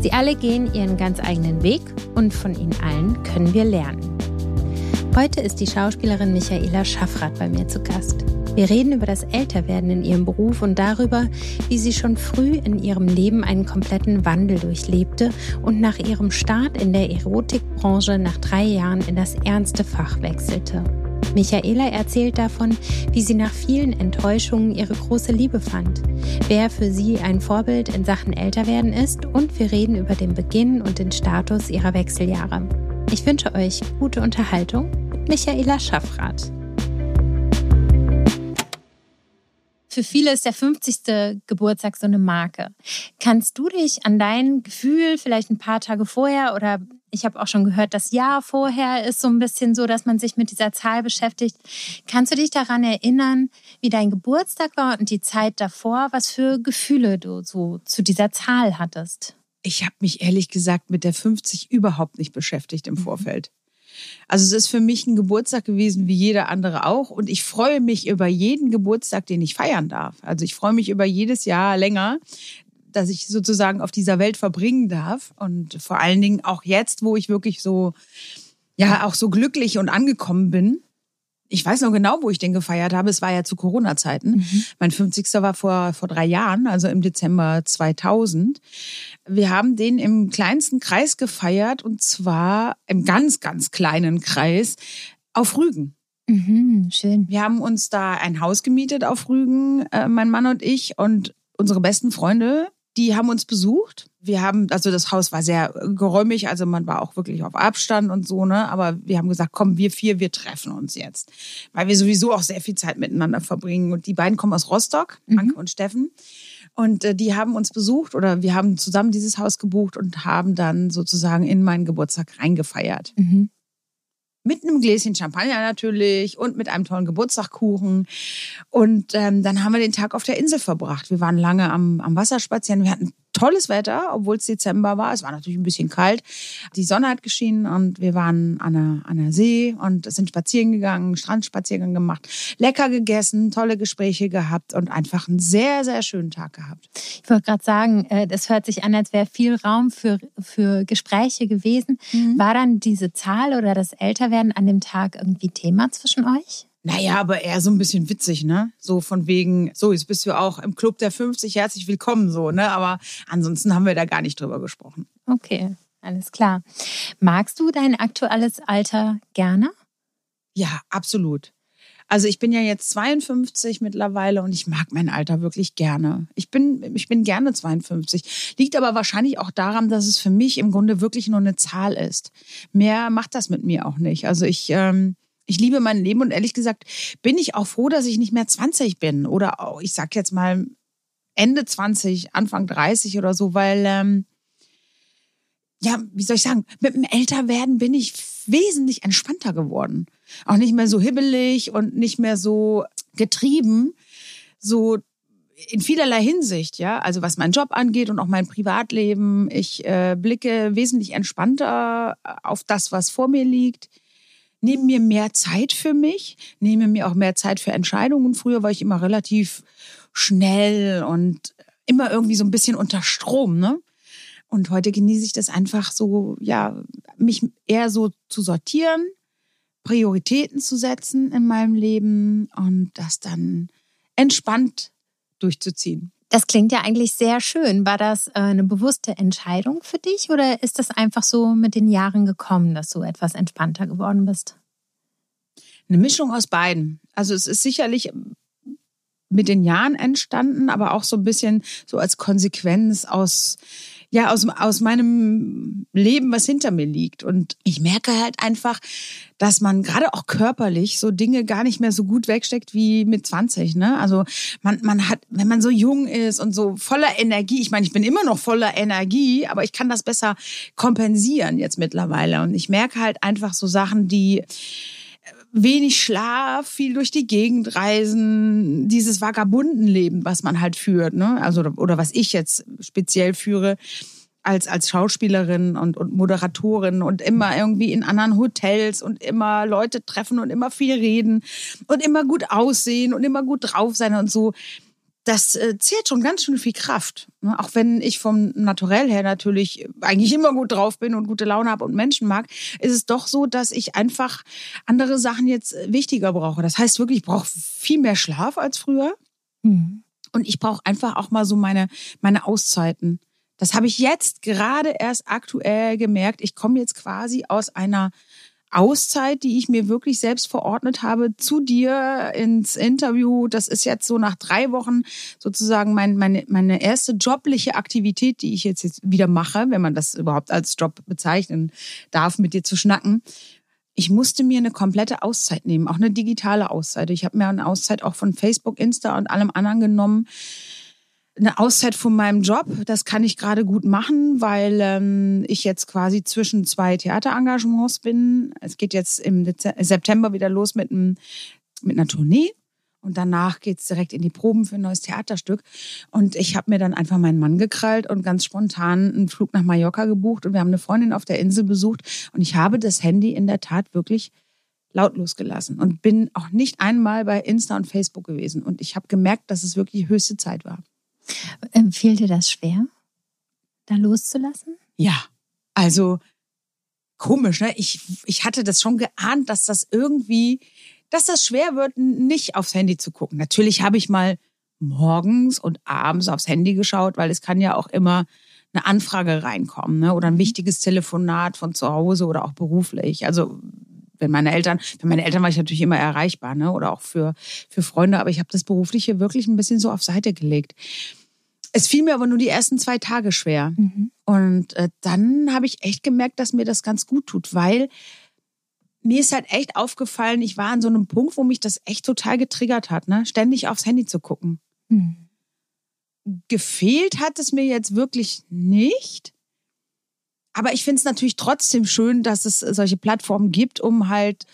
Sie alle gehen ihren ganz eigenen Weg und von ihnen allen können wir lernen. Heute ist die Schauspielerin Michaela Schaffrath bei mir zu Gast. Wir reden über das Älterwerden in ihrem Beruf und darüber, wie sie schon früh in ihrem Leben einen kompletten Wandel durchlebte und nach ihrem Start in der Erotikbranche nach drei Jahren in das ernste Fach wechselte. Michaela erzählt davon, wie sie nach vielen Enttäuschungen ihre große Liebe fand, wer für sie ein Vorbild in Sachen Älterwerden ist und wir reden über den Beginn und den Status ihrer Wechseljahre. Ich wünsche euch gute Unterhaltung mit Michaela Schaffrath. Für viele ist der 50. Geburtstag so eine Marke. Kannst du dich an dein Gefühl vielleicht ein paar Tage vorher oder ich habe auch schon gehört, das Jahr vorher ist so ein bisschen so, dass man sich mit dieser Zahl beschäftigt. Kannst du dich daran erinnern, wie dein Geburtstag war und die Zeit davor, was für Gefühle du so zu dieser Zahl hattest? Ich habe mich ehrlich gesagt mit der 50 überhaupt nicht beschäftigt im mhm. Vorfeld. Also es ist für mich ein Geburtstag gewesen wie jeder andere auch und ich freue mich über jeden Geburtstag, den ich feiern darf. Also ich freue mich über jedes Jahr länger, dass ich sozusagen auf dieser Welt verbringen darf. Und vor allen Dingen auch jetzt, wo ich wirklich so, ja, auch so glücklich und angekommen bin. Ich weiß noch genau, wo ich den gefeiert habe. Es war ja zu Corona-Zeiten. Mhm. Mein 50. war vor, vor drei Jahren, also im Dezember 2000. Wir haben den im kleinsten Kreis gefeiert und zwar im ganz, ganz kleinen Kreis auf Rügen. Mhm, schön. Wir haben uns da ein Haus gemietet auf Rügen, äh, mein Mann und ich und unsere besten Freunde die haben uns besucht. Wir haben, also das Haus war sehr geräumig, also man war auch wirklich auf Abstand und so, ne? Aber wir haben gesagt, komm, wir vier, wir treffen uns jetzt. Weil wir sowieso auch sehr viel Zeit miteinander verbringen. Und die beiden kommen aus Rostock, mhm. Anke und Steffen. Und äh, die haben uns besucht oder wir haben zusammen dieses Haus gebucht und haben dann sozusagen in meinen Geburtstag reingefeiert. Mhm mit einem Gläschen Champagner natürlich und mit einem tollen Geburtstagkuchen. Und ähm, dann haben wir den Tag auf der Insel verbracht. Wir waren lange am, am Wasser spazieren. Wir hatten tolles Wetter, obwohl es Dezember war. Es war natürlich ein bisschen kalt. Die Sonne hat geschienen und wir waren an der, an der See und sind spazieren gegangen, Strandspaziergang gemacht, lecker gegessen, tolle Gespräche gehabt und einfach einen sehr, sehr schönen Tag gehabt. Ich wollte gerade sagen, äh, das hört sich an, als wäre viel Raum für, für Gespräche gewesen. Mhm. War dann diese Zahl oder das Älterwerden an dem Tag irgendwie Thema zwischen euch? Naja, aber eher so ein bisschen witzig, ne? So von wegen, so, jetzt bist du auch im Club der 50, herzlich willkommen, so, ne? Aber ansonsten haben wir da gar nicht drüber gesprochen. Okay, alles klar. Magst du dein aktuelles Alter gerne? Ja, absolut. Also ich bin ja jetzt 52 mittlerweile und ich mag mein Alter wirklich gerne. Ich bin, ich bin gerne 52. Liegt aber wahrscheinlich auch daran, dass es für mich im Grunde wirklich nur eine Zahl ist. Mehr macht das mit mir auch nicht. Also ich, ähm, ich liebe mein Leben und ehrlich gesagt bin ich auch froh, dass ich nicht mehr 20 bin oder auch, ich sag jetzt mal Ende 20, Anfang 30 oder so, weil, ähm, ja, wie soll ich sagen, mit dem Älterwerden bin ich wesentlich entspannter geworden. Auch nicht mehr so hibbelig und nicht mehr so getrieben, so in vielerlei Hinsicht, ja, also was meinen Job angeht und auch mein Privatleben. Ich äh, blicke wesentlich entspannter auf das, was vor mir liegt nehme mir mehr Zeit für mich, nehme mir auch mehr Zeit für Entscheidungen. Früher war ich immer relativ schnell und immer irgendwie so ein bisschen unter Strom, ne? Und heute genieße ich das einfach so, ja, mich eher so zu sortieren, Prioritäten zu setzen in meinem Leben und das dann entspannt durchzuziehen. Das klingt ja eigentlich sehr schön. War das äh, eine bewusste Entscheidung für dich oder ist das einfach so mit den Jahren gekommen, dass du etwas entspannter geworden bist? Eine Mischung aus beiden. Also es ist sicherlich mit den Jahren entstanden, aber auch so ein bisschen so als Konsequenz aus ja aus, aus meinem Leben, was hinter mir liegt. Und ich merke halt einfach, dass man gerade auch körperlich so Dinge gar nicht mehr so gut wegsteckt wie mit 20. Ne? Also man, man hat, wenn man so jung ist und so voller Energie, ich meine, ich bin immer noch voller Energie, aber ich kann das besser kompensieren jetzt mittlerweile. Und ich merke halt einfach so Sachen, die wenig Schlaf, viel durch die Gegend reisen, dieses Vagabundenleben, was man halt führt, ne? Also oder was ich jetzt speziell führe als als Schauspielerin und und Moderatorin und immer irgendwie in anderen Hotels und immer Leute treffen und immer viel reden und immer gut aussehen und immer gut drauf sein und so das äh, zehrt schon ganz schön viel Kraft. Ne? Auch wenn ich vom Naturell her natürlich eigentlich immer gut drauf bin und gute Laune habe und Menschen mag, ist es doch so, dass ich einfach andere Sachen jetzt wichtiger brauche. Das heißt wirklich, ich brauche viel mehr Schlaf als früher. Mhm. Und ich brauche einfach auch mal so meine, meine Auszeiten. Das habe ich jetzt gerade erst aktuell gemerkt. Ich komme jetzt quasi aus einer Auszeit, die ich mir wirklich selbst verordnet habe, zu dir ins Interview. Das ist jetzt so nach drei Wochen sozusagen mein, meine, meine erste jobliche Aktivität, die ich jetzt, jetzt wieder mache, wenn man das überhaupt als Job bezeichnen darf, mit dir zu schnacken. Ich musste mir eine komplette Auszeit nehmen, auch eine digitale Auszeit. Ich habe mir eine Auszeit auch von Facebook, Insta und allem anderen genommen eine Auszeit von meinem Job. Das kann ich gerade gut machen, weil ähm, ich jetzt quasi zwischen zwei Theaterengagements bin. Es geht jetzt im Dezember, September wieder los mit, einem, mit einer Tournee. Und danach geht's direkt in die Proben für ein neues Theaterstück. Und ich habe mir dann einfach meinen Mann gekrallt und ganz spontan einen Flug nach Mallorca gebucht. Und wir haben eine Freundin auf der Insel besucht. Und ich habe das Handy in der Tat wirklich lautlos gelassen und bin auch nicht einmal bei Insta und Facebook gewesen. Und ich habe gemerkt, dass es wirklich höchste Zeit war. Ähm, fiel dir das schwer, da loszulassen? Ja, also komisch, ne? Ich, ich hatte das schon geahnt, dass das irgendwie, dass das schwer wird, nicht aufs Handy zu gucken. Natürlich habe ich mal morgens und abends aufs Handy geschaut, weil es kann ja auch immer eine Anfrage reinkommen, ne? Oder ein mhm. wichtiges Telefonat von zu Hause oder auch beruflich. Also wenn meine Eltern, für meine Eltern war ich natürlich immer erreichbar, ne? Oder auch für, für Freunde, aber ich habe das Berufliche wirklich ein bisschen so auf Seite gelegt. Es fiel mir aber nur die ersten zwei Tage schwer. Mhm. Und äh, dann habe ich echt gemerkt, dass mir das ganz gut tut, weil mir ist halt echt aufgefallen, ich war an so einem Punkt, wo mich das echt total getriggert hat, ne? ständig aufs Handy zu gucken. Mhm. Gefehlt hat es mir jetzt wirklich nicht. Aber ich finde es natürlich trotzdem schön, dass es solche Plattformen gibt, um halt,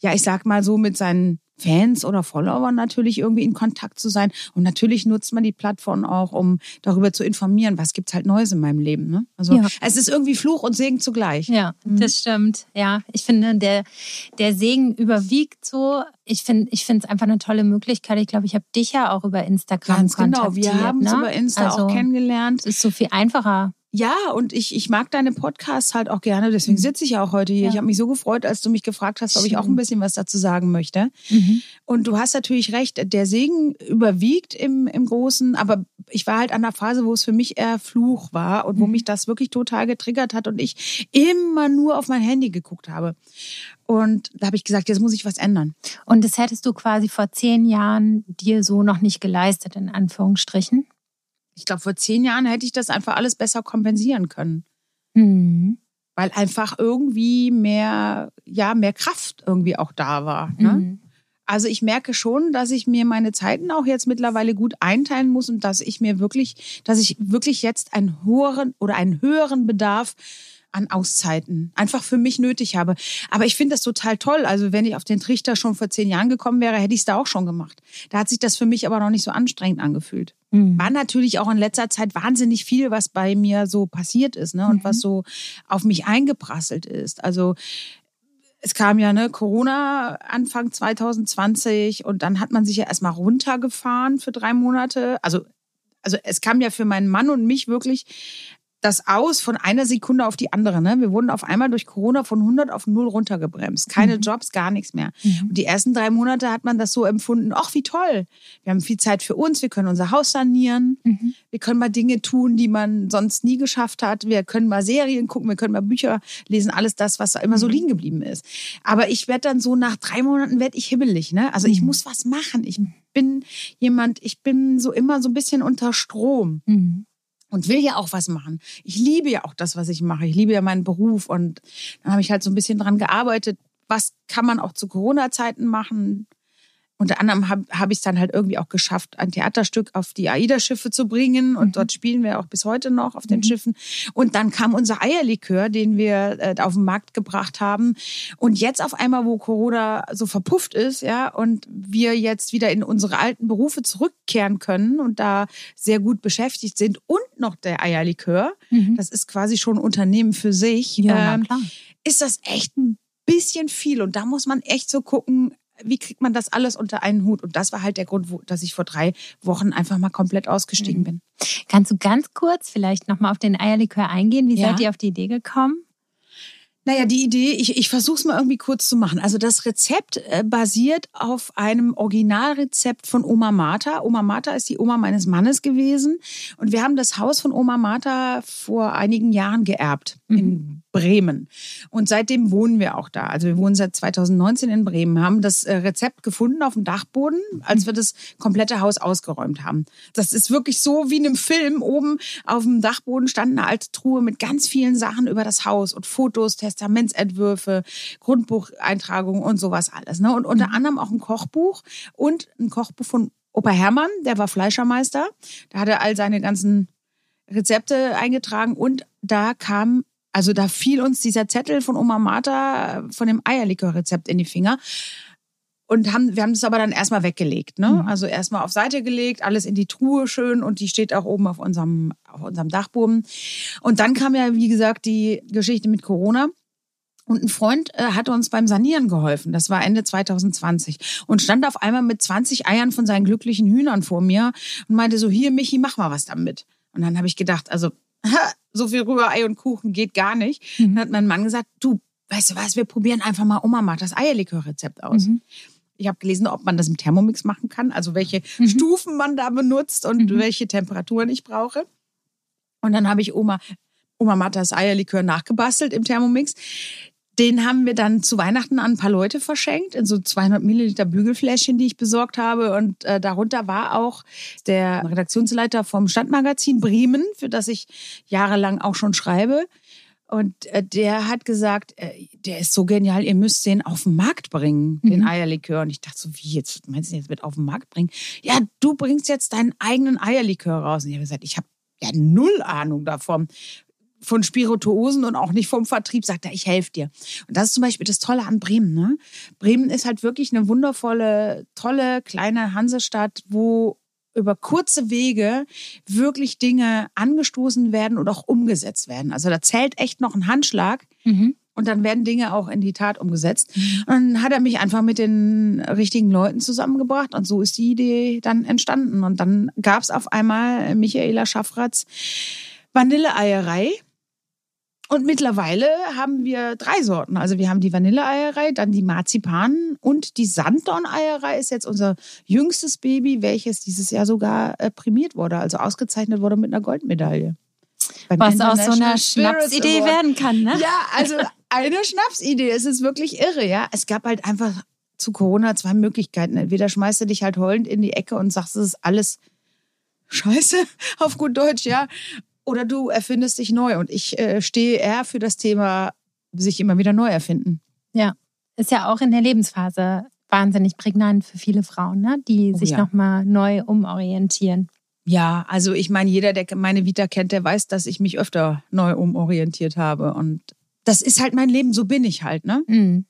ja, ich sag mal so, mit seinen Fans oder Followern natürlich irgendwie in Kontakt zu sein. Und natürlich nutzt man die Plattform auch, um darüber zu informieren, was gibt's halt Neues in meinem Leben. Ne? Also ja. es ist irgendwie Fluch und Segen zugleich. Ja, mhm. das stimmt. Ja, ich finde, der, der Segen überwiegt so. Ich finde ich finde es einfach eine tolle Möglichkeit. Ich glaube, ich habe dich ja auch über Instagram Ganz kontaktiert. Genau, wir haben es ne? über Insta also, auch kennengelernt. Es ist so viel einfacher. Ja, und ich, ich mag deine Podcasts halt auch gerne, deswegen mhm. sitze ich ja auch heute hier. Ja. Ich habe mich so gefreut, als du mich gefragt hast, ob ich auch ein bisschen was dazu sagen möchte. Mhm. Und du hast natürlich recht, der Segen überwiegt im, im Großen, aber ich war halt an der Phase, wo es für mich eher Fluch war und wo mhm. mich das wirklich total getriggert hat und ich immer nur auf mein Handy geguckt habe. Und da habe ich gesagt, jetzt muss ich was ändern. Und das hättest du quasi vor zehn Jahren dir so noch nicht geleistet, in Anführungsstrichen? Ich glaube, vor zehn Jahren hätte ich das einfach alles besser kompensieren können. Mhm. Weil einfach irgendwie mehr, ja, mehr Kraft irgendwie auch da war. Ne? Mhm. Also ich merke schon, dass ich mir meine Zeiten auch jetzt mittlerweile gut einteilen muss und dass ich mir wirklich, dass ich wirklich jetzt einen höheren oder einen höheren Bedarf an Auszeiten einfach für mich nötig habe. Aber ich finde das total toll. Also wenn ich auf den Trichter schon vor zehn Jahren gekommen wäre, hätte ich es da auch schon gemacht. Da hat sich das für mich aber noch nicht so anstrengend angefühlt. Mhm. War natürlich auch in letzter Zeit wahnsinnig viel, was bei mir so passiert ist ne? und mhm. was so auf mich eingeprasselt ist. Also es kam ja ne Corona Anfang 2020 und dann hat man sich ja erstmal runtergefahren für drei Monate. Also also es kam ja für meinen Mann und mich wirklich das aus von einer Sekunde auf die andere. Ne? Wir wurden auf einmal durch Corona von 100 auf 0 runtergebremst. Keine mhm. Jobs, gar nichts mehr. Mhm. Und die ersten drei Monate hat man das so empfunden, ach wie toll, wir haben viel Zeit für uns, wir können unser Haus sanieren, mhm. wir können mal Dinge tun, die man sonst nie geschafft hat, wir können mal Serien gucken, wir können mal Bücher lesen, alles das, was immer so mhm. liegen geblieben ist. Aber ich werde dann so nach drei Monaten werde ich hibbelig. Ne? Also ich mhm. muss was machen. Ich bin jemand, ich bin so immer so ein bisschen unter Strom. Und will ja auch was machen. Ich liebe ja auch das, was ich mache. Ich liebe ja meinen Beruf und dann habe ich halt so ein bisschen dran gearbeitet. Was kann man auch zu Corona-Zeiten machen? Unter anderem habe hab ich es dann halt irgendwie auch geschafft, ein Theaterstück auf die AIDA-Schiffe zu bringen. Und mhm. dort spielen wir auch bis heute noch auf den mhm. Schiffen. Und dann kam unser Eierlikör, den wir äh, auf den Markt gebracht haben. Und jetzt auf einmal, wo Corona so verpufft ist, ja, und wir jetzt wieder in unsere alten Berufe zurückkehren können und da sehr gut beschäftigt sind und noch der Eierlikör, mhm. das ist quasi schon ein Unternehmen für sich, ja, ähm, ist das echt ein bisschen viel. Und da muss man echt so gucken, wie kriegt man das alles unter einen Hut? Und das war halt der Grund, wo, dass ich vor drei Wochen einfach mal komplett ausgestiegen mhm. bin. Kannst du ganz kurz vielleicht nochmal auf den Eierlikör eingehen? Wie ja. seid ihr auf die Idee gekommen? Naja, die Idee, ich, ich versuche es mal irgendwie kurz zu machen. Also das Rezept äh, basiert auf einem Originalrezept von Oma Martha. Oma Martha ist die Oma meines Mannes gewesen. Und wir haben das Haus von Oma Martha vor einigen Jahren geerbt mhm. in Bremen. Und seitdem wohnen wir auch da. Also wir wohnen seit 2019 in Bremen, haben das äh, Rezept gefunden auf dem Dachboden, als wir das komplette Haus ausgeräumt haben. Das ist wirklich so wie in einem Film. Oben auf dem Dachboden stand eine alte Truhe mit ganz vielen Sachen über das Haus und Fotos, Testamentsentwürfe, Grundbucheintragungen und sowas alles. Ne? Und unter mhm. anderem auch ein Kochbuch und ein Kochbuch von Opa Hermann, der war Fleischermeister. Da hat er all seine ganzen Rezepte eingetragen und da kam also da fiel uns dieser Zettel von Oma Martha äh, von dem Eierlikörrezept in die Finger. Und haben, wir haben das aber dann erstmal weggelegt. Ne? Mhm. Also erstmal auf Seite gelegt, alles in die Truhe schön und die steht auch oben auf unserem, auf unserem Dachboden. Und dann kam ja, wie gesagt, die Geschichte mit Corona. Und ein Freund äh, hat uns beim Sanieren geholfen. Das war Ende 2020. Und stand auf einmal mit 20 Eiern von seinen glücklichen Hühnern vor mir und meinte so, hier, Michi, mach mal was damit. Und dann habe ich gedacht, also so viel Rührei und Kuchen geht gar nicht. Mhm. Dann hat mein Mann gesagt, du, weißt du was, wir probieren einfach mal Oma macht das Eierlikörrezept aus. Mhm. Ich habe gelesen, ob man das im Thermomix machen kann, also welche mhm. Stufen man da benutzt und mhm. welche Temperaturen ich brauche. Und dann habe ich Oma, Oma Matas Eierlikör nachgebastelt im Thermomix. Den haben wir dann zu Weihnachten an ein paar Leute verschenkt, in so 200 Milliliter Bügelfläschchen, die ich besorgt habe. Und äh, darunter war auch der Redaktionsleiter vom Stadtmagazin Bremen, für das ich jahrelang auch schon schreibe. Und äh, der hat gesagt, äh, der ist so genial, ihr müsst den auf den Markt bringen, den mhm. Eierlikör. Und ich dachte so, wie jetzt, meinst du jetzt mit auf den Markt bringen? Ja, du bringst jetzt deinen eigenen Eierlikör raus. Und ich habe gesagt, ich habe ja null Ahnung davon von Spirituosen und auch nicht vom Vertrieb, sagt er, ich helfe dir. Und das ist zum Beispiel das Tolle an Bremen. Ne? Bremen ist halt wirklich eine wundervolle, tolle kleine Hansestadt, wo über kurze Wege wirklich Dinge angestoßen werden und auch umgesetzt werden. Also da zählt echt noch ein Handschlag. Mhm. Und dann werden Dinge auch in die Tat umgesetzt. Mhm. Und dann hat er mich einfach mit den richtigen Leuten zusammengebracht und so ist die Idee dann entstanden. Und dann gab es auf einmal Michaela Schaffratz Vanilleeierei und mittlerweile haben wir drei Sorten. Also wir haben die Vanilleeierei, dann die Marzipan und die Sanddorn-Eierei ist jetzt unser jüngstes Baby, welches dieses Jahr sogar äh, prämiert wurde, also ausgezeichnet wurde mit einer Goldmedaille. Was aus so einer Schnapsidee werden kann, ne? Ja, also eine Schnapsidee. Es ist wirklich irre, ja. Es gab halt einfach zu Corona zwei Möglichkeiten. Entweder schmeißt du dich halt heulend in die Ecke und sagst, es ist alles Scheiße, auf gut Deutsch, ja oder du erfindest dich neu. Und ich äh, stehe eher für das Thema, sich immer wieder neu erfinden. Ja, ist ja auch in der Lebensphase wahnsinnig prägnant für viele Frauen, ne? die oh, sich ja. nochmal neu umorientieren. Ja, also ich meine, jeder, der meine Vita kennt, der weiß, dass ich mich öfter neu umorientiert habe. Und das ist halt mein Leben, so bin ich halt, ne? Mhm.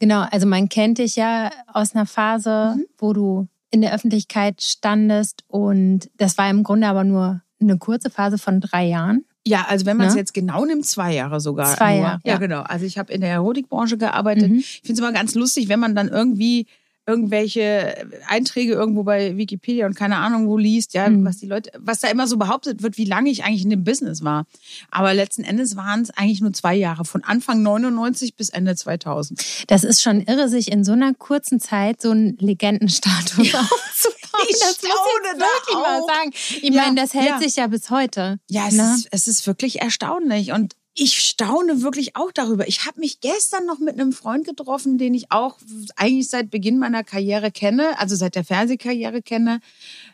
Genau, also man kennt dich ja aus einer Phase, mhm. wo du in der Öffentlichkeit standest und das war im Grunde aber nur eine kurze Phase von drei Jahren. Ja, also wenn man es ne? jetzt genau nimmt, zwei Jahre sogar. Zwei Jahre. Ja, ja, genau. Also ich habe in der Erotikbranche gearbeitet. Mhm. Ich finde es immer ganz lustig, wenn man dann irgendwie irgendwelche Einträge irgendwo bei Wikipedia und keine Ahnung wo liest, ja, mhm. was die Leute, was da immer so behauptet wird, wie lange ich eigentlich in dem Business war. Aber letzten Endes waren es eigentlich nur zwei Jahre, von Anfang 99 bis Ende 2000. Das ist schon irre, sich in so einer kurzen Zeit so einen Legendenstatus ja. aufzubauen. Ich das muss ich wirklich mal sagen. Ich ja, meine, das hält ja. sich ja bis heute. Ja, es, ne? ist, es ist wirklich erstaunlich. Und ich staune wirklich auch darüber. Ich habe mich gestern noch mit einem Freund getroffen, den ich auch eigentlich seit Beginn meiner Karriere kenne, also seit der Fernsehkarriere kenne,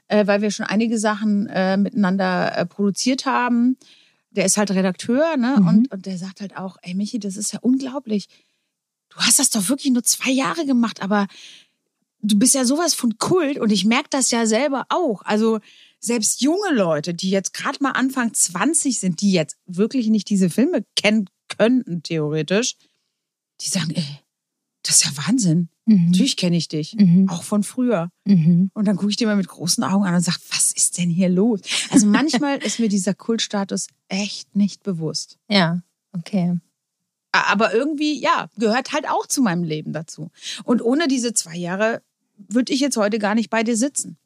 äh, weil wir schon einige Sachen äh, miteinander äh, produziert haben. Der ist halt Redakteur, ne? Mhm. Und, und der sagt halt auch, ey Michi, das ist ja unglaublich. Du hast das doch wirklich nur zwei Jahre gemacht, aber du bist ja sowas von Kult und ich merke das ja selber auch. Also selbst junge Leute, die jetzt gerade mal Anfang 20 sind, die jetzt wirklich nicht diese Filme kennen könnten, theoretisch, die sagen, ey, das ist ja Wahnsinn. Mhm. Natürlich kenne ich dich, mhm. auch von früher. Mhm. Und dann gucke ich dir mal mit großen Augen an und sage, was ist denn hier los? Also manchmal ist mir dieser Kultstatus echt nicht bewusst. Ja, okay. Aber irgendwie, ja, gehört halt auch zu meinem Leben dazu. Und ohne diese zwei Jahre würde ich jetzt heute gar nicht bei dir sitzen.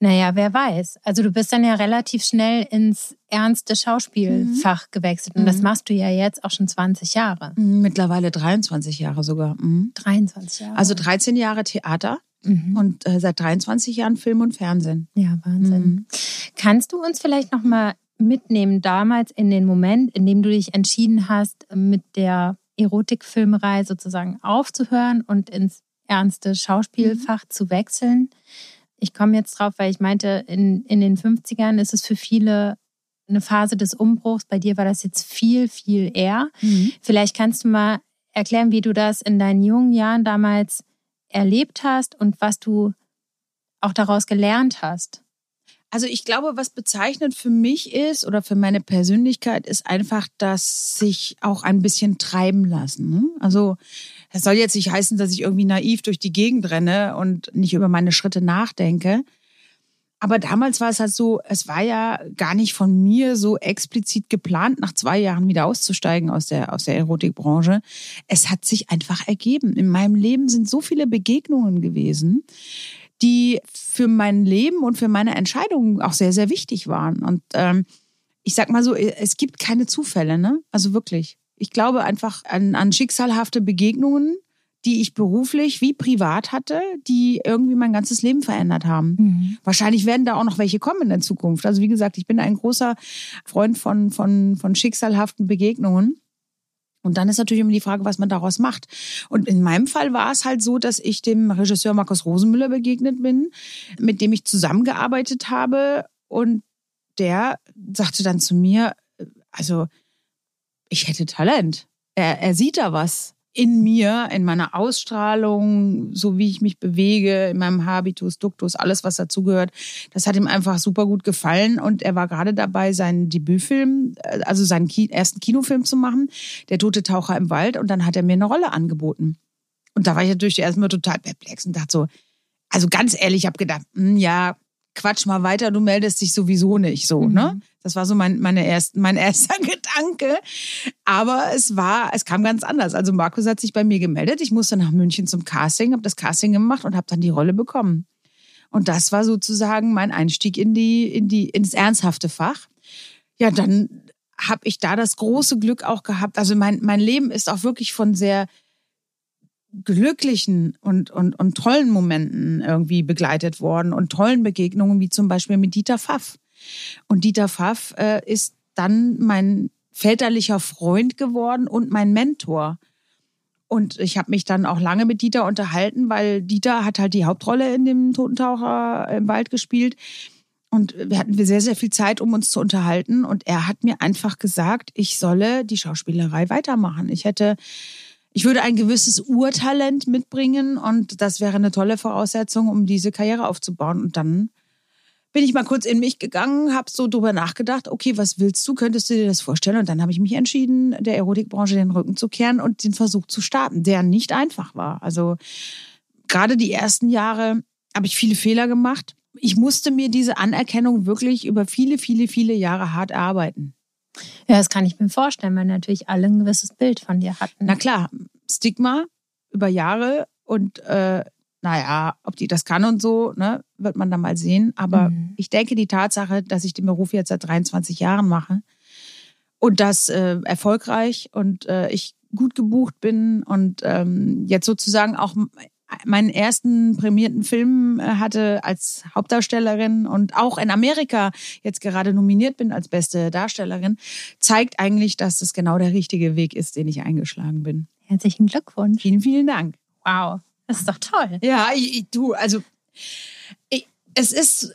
Naja, wer weiß. Also du bist dann ja relativ schnell ins ernste Schauspielfach mhm. gewechselt. Und das mhm. machst du ja jetzt auch schon 20 Jahre. Mhm, mittlerweile 23 Jahre sogar. Mhm. 23 Jahre. Also 13 Jahre Theater mhm. und äh, seit 23 Jahren Film und Fernsehen. Ja, Wahnsinn. Mhm. Kannst du uns vielleicht nochmal mitnehmen damals in den Moment, in dem du dich entschieden hast, mit der Erotikfilmerei sozusagen aufzuhören und ins ernste Schauspielfach zu wechseln? Ich komme jetzt drauf, weil ich meinte, in, in den 50ern ist es für viele eine Phase des Umbruchs. Bei dir war das jetzt viel, viel eher. Mhm. Vielleicht kannst du mal erklären, wie du das in deinen jungen Jahren damals erlebt hast und was du auch daraus gelernt hast. Also ich glaube, was bezeichnend für mich ist oder für meine Persönlichkeit ist einfach, dass sich auch ein bisschen treiben lassen. Ne? Also das soll jetzt nicht heißen, dass ich irgendwie naiv durch die Gegend renne und nicht über meine Schritte nachdenke. Aber damals war es halt so, es war ja gar nicht von mir so explizit geplant, nach zwei Jahren wieder auszusteigen aus der, aus der Erotikbranche. Es hat sich einfach ergeben. In meinem Leben sind so viele Begegnungen gewesen, die für mein Leben und für meine Entscheidungen auch sehr, sehr wichtig waren. Und ähm, ich sag mal so, es gibt keine Zufälle, ne? Also wirklich. Ich glaube einfach an, an schicksalhafte Begegnungen, die ich beruflich wie privat hatte, die irgendwie mein ganzes Leben verändert haben. Mhm. Wahrscheinlich werden da auch noch welche kommen in der Zukunft. Also wie gesagt, ich bin ein großer Freund von, von, von schicksalhaften Begegnungen. Und dann ist natürlich immer die Frage, was man daraus macht. Und in meinem Fall war es halt so, dass ich dem Regisseur Markus Rosenmüller begegnet bin, mit dem ich zusammengearbeitet habe. Und der sagte dann zu mir, also ich hätte Talent. Er, er sieht da was in mir, in meiner Ausstrahlung, so wie ich mich bewege, in meinem Habitus, Duktus, alles, was dazugehört. Das hat ihm einfach super gut gefallen und er war gerade dabei, seinen Debütfilm, äh, also seinen ersten Kinofilm zu machen, Der tote Taucher im Wald und dann hat er mir eine Rolle angeboten. Und da war ich natürlich erstmal total perplex und dachte so, also ganz ehrlich, ich habe gedacht, mh, hm, ja, quatsch mal weiter, du meldest dich sowieso nicht so, ne? mhm. ne? Das war so mein, meine erst, mein erster Gedanke. Aber es war, es kam ganz anders. Also Markus hat sich bei mir gemeldet. Ich musste nach München zum Casting, habe das Casting gemacht und habe dann die Rolle bekommen. Und das war sozusagen mein Einstieg in die, in die, ins ernsthafte Fach. Ja, dann habe ich da das große Glück auch gehabt. Also mein, mein Leben ist auch wirklich von sehr glücklichen und, und, und tollen Momenten irgendwie begleitet worden und tollen Begegnungen, wie zum Beispiel mit Dieter Pfaff. Und Dieter Pfaff äh, ist dann mein väterlicher Freund geworden und mein Mentor. Und ich habe mich dann auch lange mit Dieter unterhalten, weil Dieter hat halt die Hauptrolle in dem Totentaucher im Wald gespielt. Und wir hatten sehr, sehr viel Zeit, um uns zu unterhalten. Und er hat mir einfach gesagt, ich solle die Schauspielerei weitermachen. Ich hätte ich würde ein gewisses Urtalent mitbringen und das wäre eine tolle Voraussetzung, um diese Karriere aufzubauen. Und dann bin ich mal kurz in mich gegangen, habe so drüber nachgedacht, okay, was willst du? Könntest du dir das vorstellen? Und dann habe ich mich entschieden, der Erotikbranche den Rücken zu kehren und den Versuch zu starten, der nicht einfach war. Also gerade die ersten Jahre habe ich viele Fehler gemacht. Ich musste mir diese Anerkennung wirklich über viele, viele, viele Jahre hart erarbeiten. Ja, das kann ich mir vorstellen, weil natürlich alle ein gewisses Bild von dir hatten. Na klar, Stigma über Jahre Und äh, naja, ob die das kann und so, ne, wird man dann mal sehen. Aber mhm. ich denke, die Tatsache, dass ich den Beruf jetzt seit 23 Jahren mache und das äh, erfolgreich und äh, ich gut gebucht bin und ähm, jetzt sozusagen auch meinen ersten prämierten Film äh, hatte als Hauptdarstellerin und auch in Amerika jetzt gerade nominiert bin als beste Darstellerin, zeigt eigentlich, dass das genau der richtige Weg ist, den ich eingeschlagen bin. Herzlichen Glückwunsch. Vielen, vielen Dank. Wow, das ist doch toll. Ja, ich, du, also ich, es ist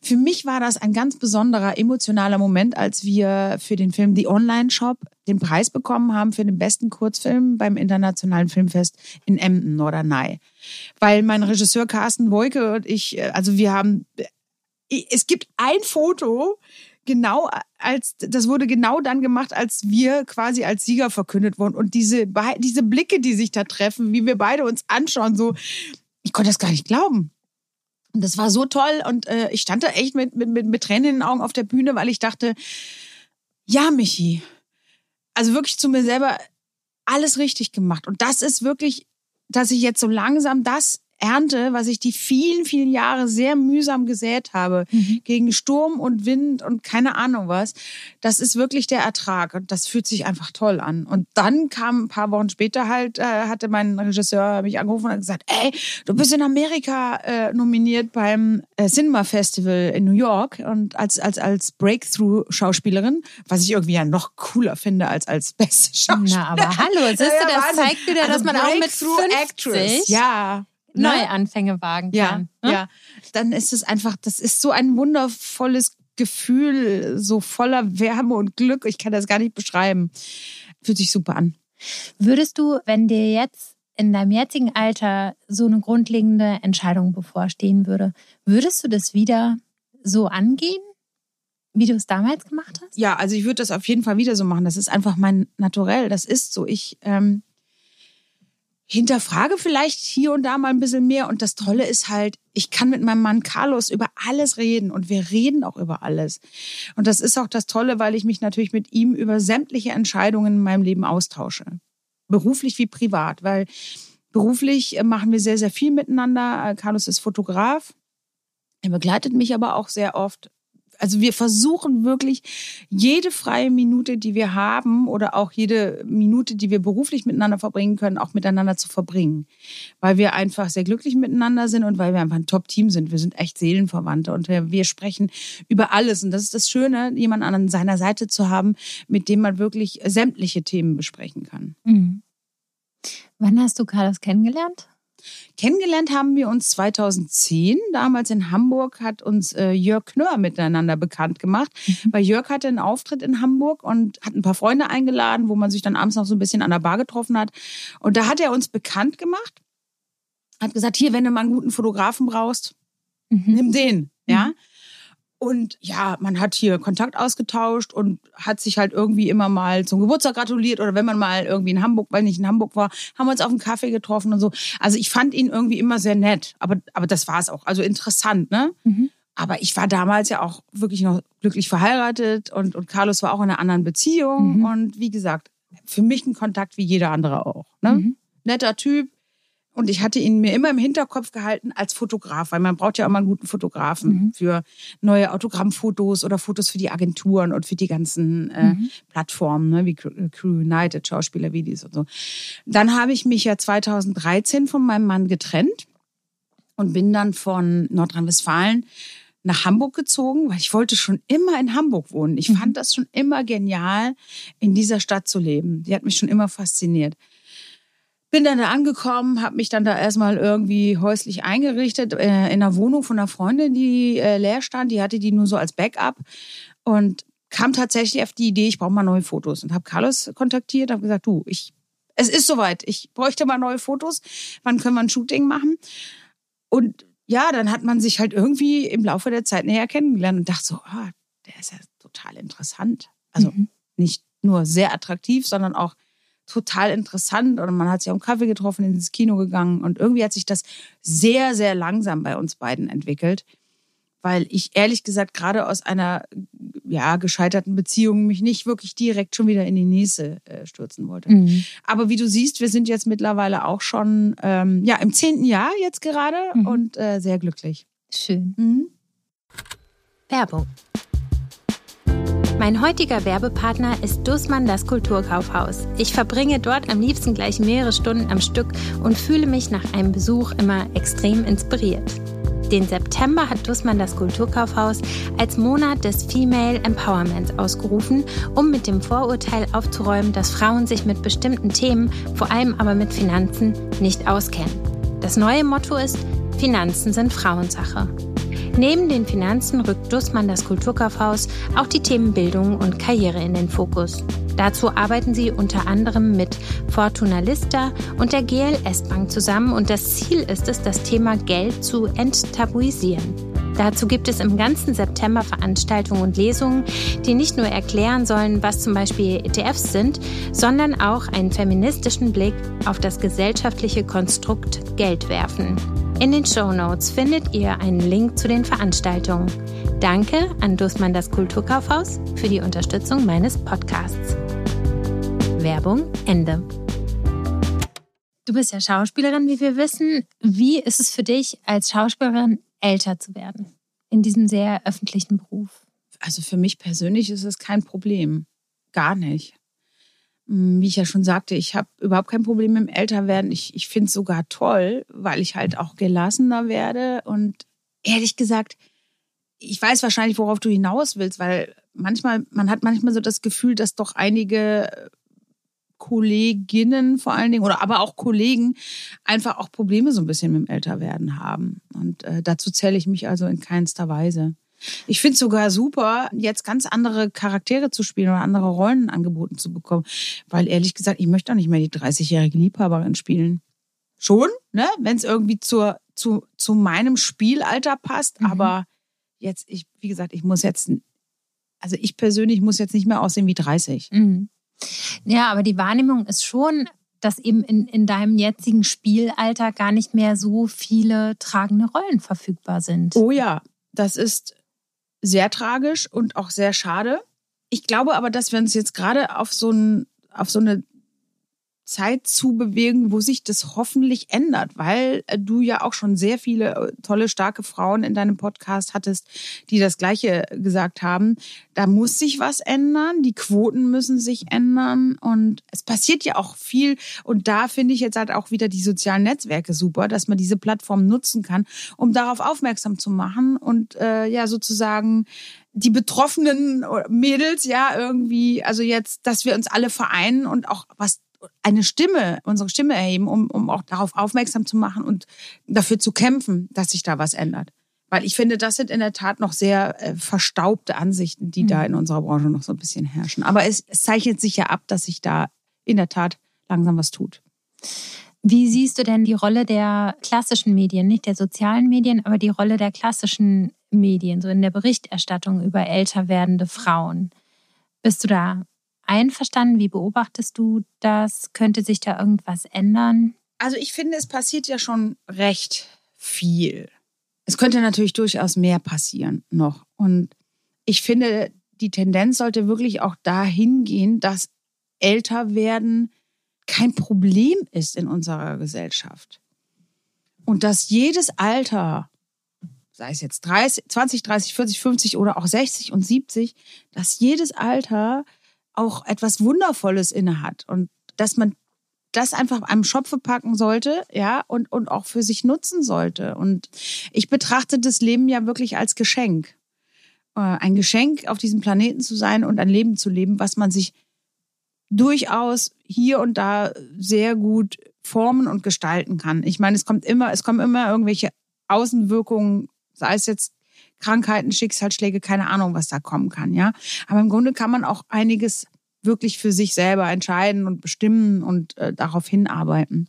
für mich war das ein ganz besonderer emotionaler Moment, als wir für den Film The Online Shop den Preis bekommen haben für den besten Kurzfilm beim Internationalen Filmfest in Emden, Norderney. Weil mein Regisseur Carsten Woike und ich, äh, also wir haben, äh, es gibt ein Foto, genau als das wurde genau dann gemacht, als wir quasi als Sieger verkündet wurden und diese diese Blicke, die sich da treffen, wie wir beide uns anschauen, so ich konnte das gar nicht glauben. Und das war so toll und äh, ich stand da echt mit, mit, mit, mit Tränen in den Augen auf der Bühne, weil ich dachte, ja, Michi, also wirklich zu mir selber alles richtig gemacht. Und das ist wirklich, dass ich jetzt so langsam das ernte, was ich die vielen, vielen Jahre sehr mühsam gesät habe, mhm. gegen Sturm und Wind und keine Ahnung was, das ist wirklich der Ertrag und das fühlt sich einfach toll an. Und dann kam ein paar Wochen später halt, äh, hatte mein Regisseur mich angerufen und gesagt, ey, du bist in Amerika äh, nominiert beim äh, Cinema Festival in New York und als, als, als Breakthrough-Schauspielerin, was ich irgendwie ja noch cooler finde als als beste Schauspielerin. Na, aber hallo, siehst du, das zeigt wieder, also dass man auch mit 50 Actress, ja Ne? Neuanfänge wagen kann. Ja, ne? ja. Dann ist es einfach, das ist so ein wundervolles Gefühl, so voller Wärme und Glück. Ich kann das gar nicht beschreiben. Fühlt sich super an. Würdest du, wenn dir jetzt in deinem jetzigen Alter so eine grundlegende Entscheidung bevorstehen würde, würdest du das wieder so angehen? Wie du es damals gemacht hast? Ja, also ich würde das auf jeden Fall wieder so machen. Das ist einfach mein Naturell. Das ist so. Ich ähm, hinterfrage vielleicht hier und da mal ein bisschen mehr. Und das Tolle ist halt, ich kann mit meinem Mann Carlos über alles reden und wir reden auch über alles. Und das ist auch das Tolle, weil ich mich natürlich mit ihm über sämtliche Entscheidungen in meinem Leben austausche. Beruflich wie privat, weil beruflich äh, machen wir sehr, sehr viel miteinander. Carlos ist Fotograf. Er begleitet mich aber auch sehr oft also wir versuchen wirklich jede freie Minute, die wir haben oder auch jede Minute, die wir beruflich miteinander verbringen können, auch miteinander zu verbringen. Weil wir einfach sehr glücklich miteinander sind und weil wir einfach ein Top-Team sind. Wir sind echt Seelenverwandte und wir sprechen über alles. Und das ist das Schöne, jemanden an seiner Seite zu haben, mit dem man wirklich sämtliche Themen besprechen kann. Mhm. Wann hast du Carlos kennengelernt? Kennengelernt haben wir uns 2010. Damals in Hamburg hat uns äh, Jörg Knör miteinander bekannt gemacht. Mhm. Weil Jörg hatte einen Auftritt in Hamburg und hat ein paar Freunde eingeladen, wo man sich dann abends noch so ein bisschen an der Bar getroffen hat. Und da hat er uns bekannt gemacht. Hat gesagt, hier, wenn du mal einen guten Fotografen brauchst, mhm. nimm den. Ja. Mhm. Und ja, man hat hier Kontakt ausgetauscht und hat sich halt irgendwie immer mal zum Geburtstag gratuliert oder wenn man mal irgendwie in Hamburg, weil ich in Hamburg war, haben wir uns auf einen Kaffee getroffen und so. Also ich fand ihn irgendwie immer sehr nett, aber, aber das war es auch. Also interessant, ne? Mhm. Aber ich war damals ja auch wirklich noch glücklich verheiratet und, und Carlos war auch in einer anderen Beziehung. Mhm. Und wie gesagt, für mich ein Kontakt wie jeder andere auch. Ne? Mhm. Netter Typ, und ich hatte ihn mir immer im Hinterkopf gehalten als Fotograf, weil man braucht ja immer einen guten Fotografen mhm. für neue Autogrammfotos oder Fotos für die Agenturen und für die ganzen äh, mhm. Plattformen, ne, wie Crew United, Schauspielervideos und so. Dann habe ich mich ja 2013 von meinem Mann getrennt und bin dann von Nordrhein-Westfalen nach Hamburg gezogen, weil ich wollte schon immer in Hamburg wohnen. Ich mhm. fand das schon immer genial, in dieser Stadt zu leben. Die hat mich schon immer fasziniert. Bin dann da angekommen, habe mich dann da erstmal irgendwie häuslich eingerichtet äh, in einer Wohnung von einer Freundin, die äh, leer stand. Die hatte die nur so als Backup und kam tatsächlich auf die Idee, ich brauche mal neue Fotos und habe Carlos kontaktiert, habe gesagt, du, ich, es ist soweit, ich bräuchte mal neue Fotos. Wann können wir ein Shooting machen? Und ja, dann hat man sich halt irgendwie im Laufe der Zeit näher kennengelernt und dachte so, ah, der ist ja total interessant. Also mhm. nicht nur sehr attraktiv, sondern auch total interessant und man hat sich am Kaffee getroffen, ins Kino gegangen und irgendwie hat sich das sehr, sehr langsam bei uns beiden entwickelt, weil ich ehrlich gesagt gerade aus einer ja, gescheiterten Beziehungen mich nicht wirklich direkt schon wieder in die nächste äh, stürzen wollte. Mhm. Aber wie du siehst, wir sind jetzt mittlerweile auch schon ähm, ja, im zehnten Jahr jetzt gerade mhm. und äh, sehr glücklich. Schön. Mhm. Werbung. Mein heutiger Werbepartner ist Dussmann das Kulturkaufhaus. Ich verbringe dort am liebsten gleich mehrere Stunden am Stück und fühle mich nach einem Besuch immer extrem inspiriert. Den September hat Dussmann das Kulturkaufhaus als Monat des Female Empowerments ausgerufen, um mit dem Vorurteil aufzuräumen, dass Frauen sich mit bestimmten Themen, vor allem aber mit Finanzen, nicht auskennen. Das neue Motto ist, Finanzen sind Frauensache. Neben den Finanzen rückt Dussmann das Kulturkaufhaus auch die Themen Bildung und Karriere in den Fokus. Dazu arbeiten sie unter anderem mit Fortuna Lista und der GLS Bank zusammen und das Ziel ist es, das Thema Geld zu enttabuisieren. Dazu gibt es im ganzen September Veranstaltungen und Lesungen, die nicht nur erklären sollen, was zum Beispiel ETFs sind, sondern auch einen feministischen Blick auf das gesellschaftliche Konstrukt Geld werfen. In den Show Notes findet ihr einen Link zu den Veranstaltungen. Danke an Dussmann das Kulturkaufhaus für die Unterstützung meines Podcasts. Werbung Ende. Du bist ja Schauspielerin, wie wir wissen. Wie ist es für dich, als Schauspielerin älter zu werden? In diesem sehr öffentlichen Beruf? Also für mich persönlich ist es kein Problem. Gar nicht. Hm, wie ich ja schon sagte, ich habe überhaupt kein Problem mit dem Älterwerden. Ich, ich finde es sogar toll, weil ich halt auch gelassener werde. Und ehrlich gesagt, ich weiß wahrscheinlich, worauf du hinaus willst, weil manchmal, man hat manchmal so das Gefühl, dass doch einige Kolleginnen vor allen Dingen oder aber auch Kollegen einfach auch Probleme so ein bisschen mit dem Älterwerden haben. Und äh, dazu zähle ich mich also in keinster Weise. Ich finde es sogar super, jetzt ganz andere Charaktere zu spielen oder andere Rollen angeboten zu bekommen. Weil ehrlich gesagt, ich möchte auch nicht mehr die 30-jährige Liebhaberin spielen. Schon, ne? Wenn es irgendwie zur, zu, zu meinem Spielalter passt. Mhm. Aber jetzt, ich, wie gesagt, ich muss jetzt, also ich persönlich muss jetzt nicht mehr aussehen wie 30. Mhm. Ja, aber die Wahrnehmung ist schon, dass eben in, in deinem jetzigen Spielalter gar nicht mehr so viele tragende Rollen verfügbar sind. Oh ja, das ist sehr tragisch und auch sehr schade. Ich glaube aber, dass wir uns jetzt gerade auf so, ein, auf so eine Zeit zu bewegen, wo sich das hoffentlich ändert, weil äh, du ja auch schon sehr viele äh, tolle, starke Frauen in deinem Podcast hattest, die das Gleiche gesagt haben. Da muss sich was ändern, die Quoten müssen sich ändern und es passiert ja auch viel. Und da finde ich jetzt halt auch wieder die sozialen Netzwerke super, dass man diese Plattform nutzen kann, um darauf aufmerksam zu machen und äh, ja sozusagen die betroffenen Mädels ja irgendwie, also jetzt, dass wir uns alle vereinen und auch was eine Stimme, unsere Stimme erheben, um, um auch darauf aufmerksam zu machen und dafür zu kämpfen, dass sich da was ändert. Weil ich finde, das sind in der Tat noch sehr äh, verstaubte Ansichten, die mhm. da in unserer Branche noch so ein bisschen herrschen. Aber es, es zeichnet sich ja ab, dass sich da in der Tat langsam was tut. Wie siehst du denn die Rolle der klassischen Medien, nicht der sozialen Medien, aber die Rolle der klassischen Medien, so in der Berichterstattung über älter werdende Frauen? Bist du da einverstanden? Wie beobachtest du das? Könnte sich da irgendwas ändern? Also ich finde, es passiert ja schon recht viel. Es könnte natürlich durchaus mehr passieren noch. Und ich finde, die Tendenz sollte wirklich auch dahin gehen, dass älter werden kein Problem ist in unserer Gesellschaft. Und dass jedes Alter, sei es jetzt 30, 20, 30, 40, 50 oder auch 60 und 70, dass jedes Alter auch etwas Wundervolles inne hat und dass man das einfach am Schopfe packen sollte, ja, und, und auch für sich nutzen sollte. Und ich betrachte das Leben ja wirklich als Geschenk. Äh, ein Geschenk, auf diesem Planeten zu sein und ein Leben zu leben, was man sich durchaus hier und da sehr gut formen und gestalten kann. Ich meine, es kommt immer, es kommen immer irgendwelche Außenwirkungen, sei es jetzt Krankheiten, Schicksalsschläge, keine Ahnung, was da kommen kann, ja. Aber im Grunde kann man auch einiges wirklich für sich selber entscheiden und bestimmen und äh, darauf hinarbeiten.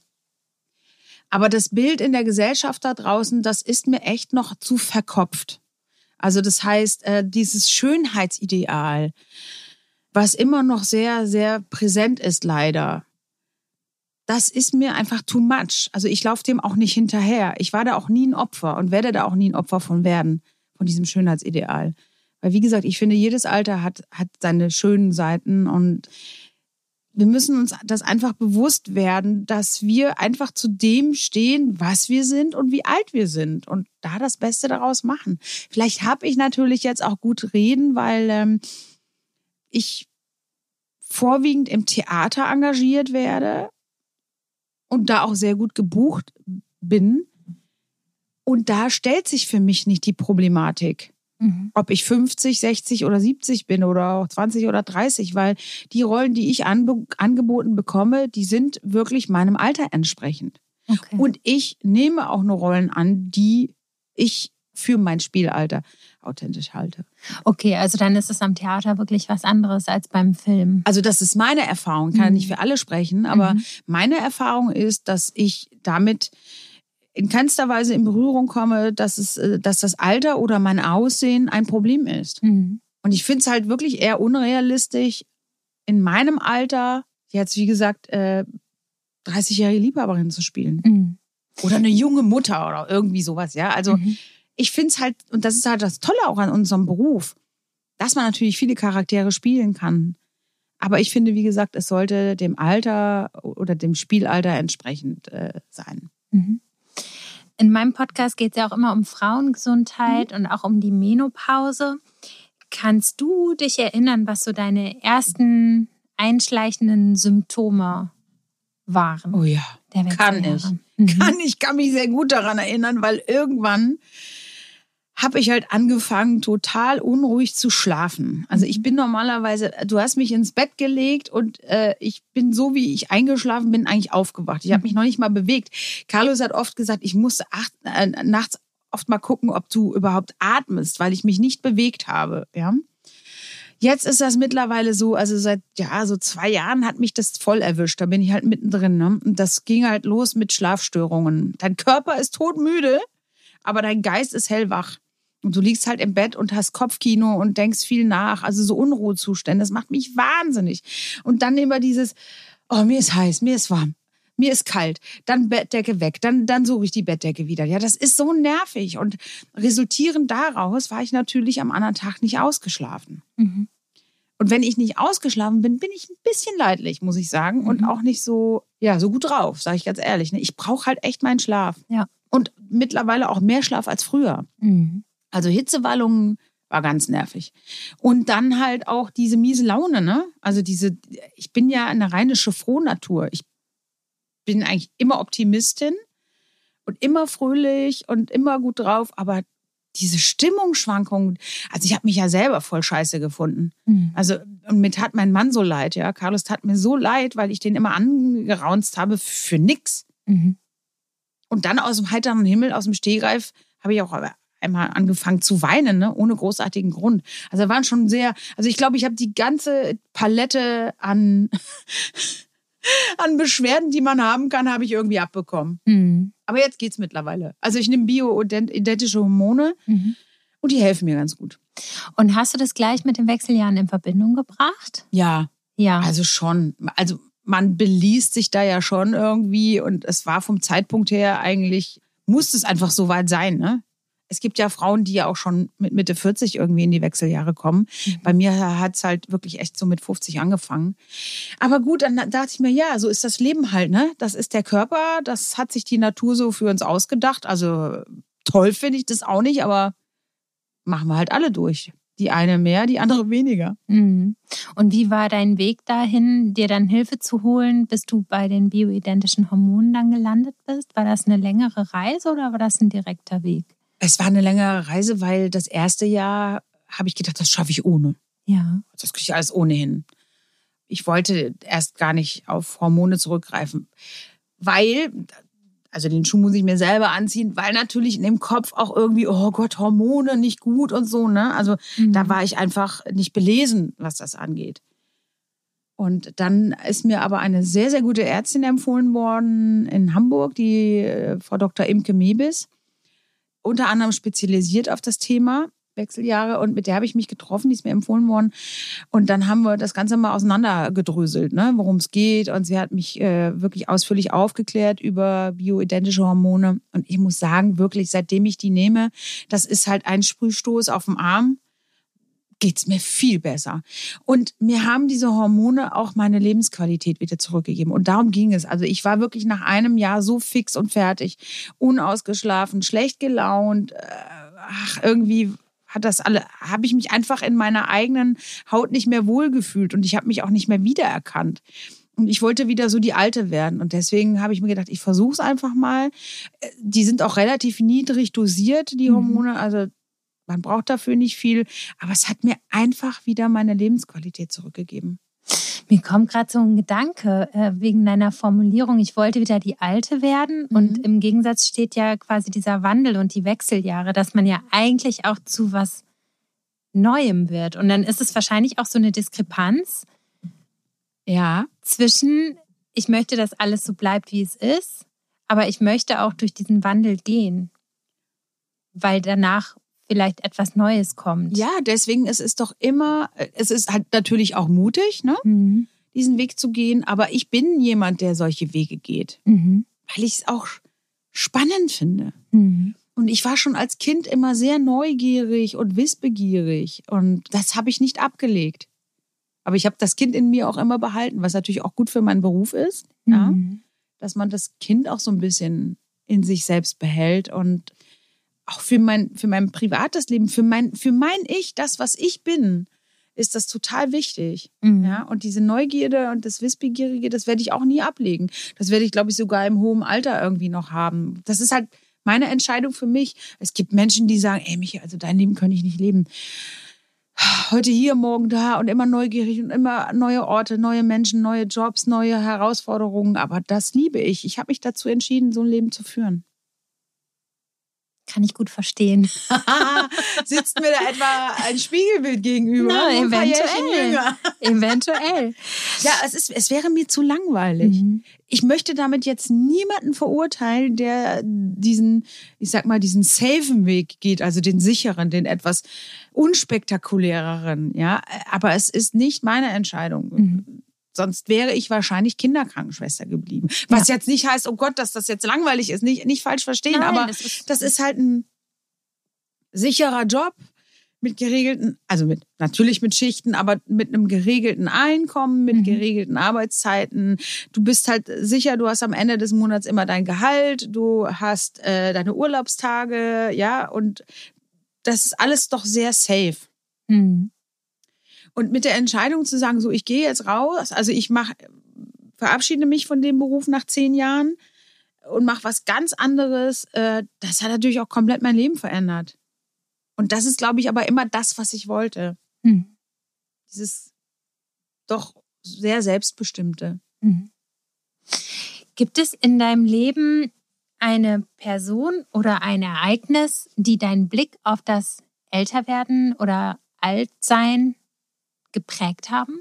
Aber das Bild in der Gesellschaft da draußen, das ist mir echt noch zu verkopft. Also das heißt, äh, dieses Schönheitsideal, was immer noch sehr, sehr präsent ist, leider, das ist mir einfach too much. Also ich laufe dem auch nicht hinterher. Ich war da auch nie ein Opfer und werde da auch nie ein Opfer von werden von diesem Schönheitsideal. Weil, wie gesagt, ich finde, jedes Alter hat, hat seine schönen Seiten und wir müssen uns das einfach bewusst werden, dass wir einfach zu dem stehen, was wir sind und wie alt wir sind und da das Beste daraus machen. Vielleicht habe ich natürlich jetzt auch gut reden, weil ähm, ich vorwiegend im Theater engagiert werde und da auch sehr gut gebucht bin. Und da stellt sich für mich nicht die Problematik. Mhm. Ob ich 50, 60 oder 70 bin oder auch 20 oder 30, weil die Rollen, die ich anbe angeboten bekomme, die sind wirklich meinem Alter entsprechend. Okay. Und ich nehme auch nur Rollen an, die ich für mein Spielalter authentisch halte. Okay, also dann ist es am Theater wirklich was anderes als beim Film. Also das ist meine Erfahrung, kann mhm. nicht für alle sprechen, aber mhm. meine Erfahrung ist, dass ich damit in keinster Weise in Berührung komme, dass, es, äh, dass das Alter oder mein Aussehen ein Problem ist. Mhm. Und ich finde es halt wirklich eher unrealistisch, in meinem Alter jetzt, wie gesagt, äh, 30-jährige Liebhaberin zu spielen. Mhm. Oder eine junge Mutter oder irgendwie sowas, ja. Also mhm. ich finde es halt, und das ist halt das Tolle auch an unserem Beruf, dass man natürlich viele Charaktere spielen kann. Aber ich finde, wie gesagt, es sollte dem Alter oder dem Spielalter entsprechend äh, sein. Mhm. In meinem Podcast geht es ja auch immer um Frauengesundheit mhm. und auch um die Menopause. Kannst du dich erinnern, was so deine ersten einschleichenden Symptome waren? Oh ja, kann ich. Mhm. Kann ich, kann mich sehr gut daran erinnern, weil irgendwann habe ich halt angefangen, total unruhig zu schlafen. Also ich bin normalerweise, du hast mich ins Bett gelegt und äh, ich bin so, wie ich eingeschlafen bin, eigentlich aufgewacht. Ich habe mich noch nicht mal bewegt. Carlos hat oft gesagt, ich musste acht, äh, nachts oft mal gucken, ob du überhaupt atmest, weil ich mich nicht bewegt habe. Ja. Jetzt ist das mittlerweile so, also seit ja so zwei Jahren hat mich das voll erwischt. Da bin ich halt mittendrin. Ne? Und das ging halt los mit Schlafstörungen. Dein Körper ist todmüde, aber dein Geist ist hellwach. Und du liegst halt im Bett und hast Kopfkino und denkst viel nach. Also so Unruhezustände. Das macht mich wahnsinnig. Und dann immer dieses, oh, mir ist heiß, mir ist warm. Mir ist kalt, dann Bettdecke weg, dann, dann suche ich die Bettdecke wieder. Ja, das ist so nervig. Und resultierend daraus war ich natürlich am anderen Tag nicht ausgeschlafen. Mhm. Und wenn ich nicht ausgeschlafen bin, bin ich ein bisschen leidlich, muss ich sagen. Mhm. Und auch nicht so, ja, so gut drauf, sage ich ganz ehrlich. Ne? Ich brauche halt echt meinen Schlaf. Ja. Und mittlerweile auch mehr Schlaf als früher. Mhm. Also Hitzewallungen war ganz nervig. Und dann halt auch diese miese Laune, ne? Also diese, ich bin ja eine reine Frohnatur. Ich bin eigentlich immer Optimistin und immer fröhlich und immer gut drauf, aber diese Stimmungsschwankungen, also ich habe mich ja selber voll scheiße gefunden. Mhm. Also und mir tat mein Mann so leid, ja. Carlos tat mir so leid, weil ich den immer angeraunzt habe für nix. Mhm. Und dann aus dem heiteren Himmel, aus dem Stehgreif, habe ich auch einmal angefangen zu weinen, ne? ohne großartigen Grund. Also waren schon sehr, also ich glaube, ich habe die ganze Palette an, an Beschwerden, die man haben kann, habe ich irgendwie abbekommen. Mhm. Aber jetzt geht's mittlerweile. Also ich nehme bioidentische Hormone mhm. und die helfen mir ganz gut. Und hast du das gleich mit den Wechseljahren in Verbindung gebracht? Ja. Ja. Also schon. Also man beliest sich da ja schon irgendwie und es war vom Zeitpunkt her eigentlich, musste es einfach so weit sein, ne? Es gibt ja Frauen, die ja auch schon mit Mitte 40 irgendwie in die Wechseljahre kommen. Mhm. Bei mir hat es halt wirklich echt so mit 50 angefangen. Aber gut, dann dachte ich mir, ja, so ist das Leben halt, ne? Das ist der Körper, das hat sich die Natur so für uns ausgedacht. Also toll finde ich das auch nicht, aber machen wir halt alle durch. Die eine mehr, die andere weniger. Mhm. Und wie war dein Weg dahin, dir dann Hilfe zu holen, bis du bei den bioidentischen Hormonen dann gelandet bist? War das eine längere Reise oder war das ein direkter Weg? Es war eine längere Reise, weil das erste Jahr habe ich gedacht, das schaffe ich ohne. Ja. Das kriege ich alles ohnehin. Ich wollte erst gar nicht auf Hormone zurückgreifen, weil, also den Schuh muss ich mir selber anziehen, weil natürlich in dem Kopf auch irgendwie, oh Gott, Hormone nicht gut und so, ne? Also mhm. da war ich einfach nicht belesen, was das angeht. Und dann ist mir aber eine sehr, sehr gute Ärztin empfohlen worden in Hamburg, die äh, Frau Dr. Imke Mebis unter anderem spezialisiert auf das Thema Wechseljahre und mit der habe ich mich getroffen, die ist mir empfohlen worden. Und dann haben wir das Ganze mal auseinandergedröselt, ne, worum es geht. Und sie hat mich äh, wirklich ausführlich aufgeklärt über bioidentische Hormone. Und ich muss sagen, wirklich, seitdem ich die nehme, das ist halt ein Sprühstoß auf dem Arm. Geht's mir viel besser. Und mir haben diese Hormone auch meine Lebensqualität wieder zurückgegeben. Und darum ging es. Also ich war wirklich nach einem Jahr so fix und fertig, unausgeschlafen, schlecht gelaunt. Äh, ach, irgendwie hat das alle, habe ich mich einfach in meiner eigenen Haut nicht mehr wohlgefühlt und ich habe mich auch nicht mehr wiedererkannt. Und ich wollte wieder so die Alte werden. Und deswegen habe ich mir gedacht, ich versuche es einfach mal. Äh, die sind auch relativ niedrig dosiert, die mhm. Hormone. Also man braucht dafür nicht viel. Aber es hat mir einfach wieder meine Lebensqualität zurückgegeben. Mir kommt gerade so ein Gedanke äh, wegen deiner Formulierung, ich wollte wieder die Alte werden. Mhm. Und im Gegensatz steht ja quasi dieser Wandel und die Wechseljahre, dass man ja eigentlich auch zu was Neuem wird. Und dann ist es wahrscheinlich auch so eine Diskrepanz. Ja. Zwischen, ich möchte, dass alles so bleibt, wie es ist, aber ich möchte auch durch diesen Wandel gehen. Weil danach vielleicht etwas Neues kommt. Ja, deswegen ist es doch immer, es ist halt natürlich auch mutig, ne? Mhm. diesen Weg zu gehen. Aber ich bin jemand, der solche Wege geht, mhm. weil ich es auch spannend finde. Mhm. Und ich war schon als Kind immer sehr neugierig und wissbegierig. Und das habe ich nicht abgelegt. Aber ich habe das Kind in mir auch immer behalten, was natürlich auch gut für meinen Beruf ist. Ja? Mhm. Dass man das Kind auch so ein bisschen in sich selbst behält und auch für mein, für mein privates Leben, für mein, für mein Ich, das, was ich bin, ist das total wichtig. Mhm. Ja, und diese Neugierde und das Wissbegierige, das werde ich auch nie ablegen. Das werde ich, glaube ich, sogar im hohen Alter irgendwie noch haben. Das ist halt meine Entscheidung für mich. Es gibt Menschen, die sagen, ey, Michi, also dein Leben kann ich nicht leben. Heute hier, morgen da und immer neugierig und immer neue Orte, neue Menschen, neue Jobs, neue Herausforderungen. Aber das liebe ich. Ich habe mich dazu entschieden, so ein Leben zu führen. Kann ich gut verstehen. Sitzt mir da etwa ein Spiegelbild gegenüber? Na, eventuell. eventuell. Ja, es, ist, es wäre mir zu langweilig. Mhm. Ich möchte damit jetzt niemanden verurteilen, der diesen, ich sag mal, diesen safen Weg geht, also den sicheren, den etwas unspektakuläreren, ja. Aber es ist nicht meine Entscheidung. Mhm. Sonst wäre ich wahrscheinlich Kinderkrankenschwester geblieben. Was ja. jetzt nicht heißt, oh Gott, dass das jetzt langweilig ist. Nicht, nicht falsch verstehen, Nein, aber das ist, das ist halt ein sicherer Job mit geregelten, also mit natürlich mit Schichten, aber mit einem geregelten Einkommen, mit mhm. geregelten Arbeitszeiten. Du bist halt sicher, du hast am Ende des Monats immer dein Gehalt, du hast äh, deine Urlaubstage, ja, und das ist alles doch sehr safe. Mhm. Und mit der Entscheidung zu sagen, so ich gehe jetzt raus, also ich mache, verabschiede mich von dem Beruf nach zehn Jahren und mache was ganz anderes, äh, das hat natürlich auch komplett mein Leben verändert. Und das ist, glaube ich, aber immer das, was ich wollte. Mhm. Dieses doch sehr selbstbestimmte. Mhm. Gibt es in deinem Leben eine Person oder ein Ereignis, die deinen Blick auf das Älterwerden oder Altsein geprägt haben?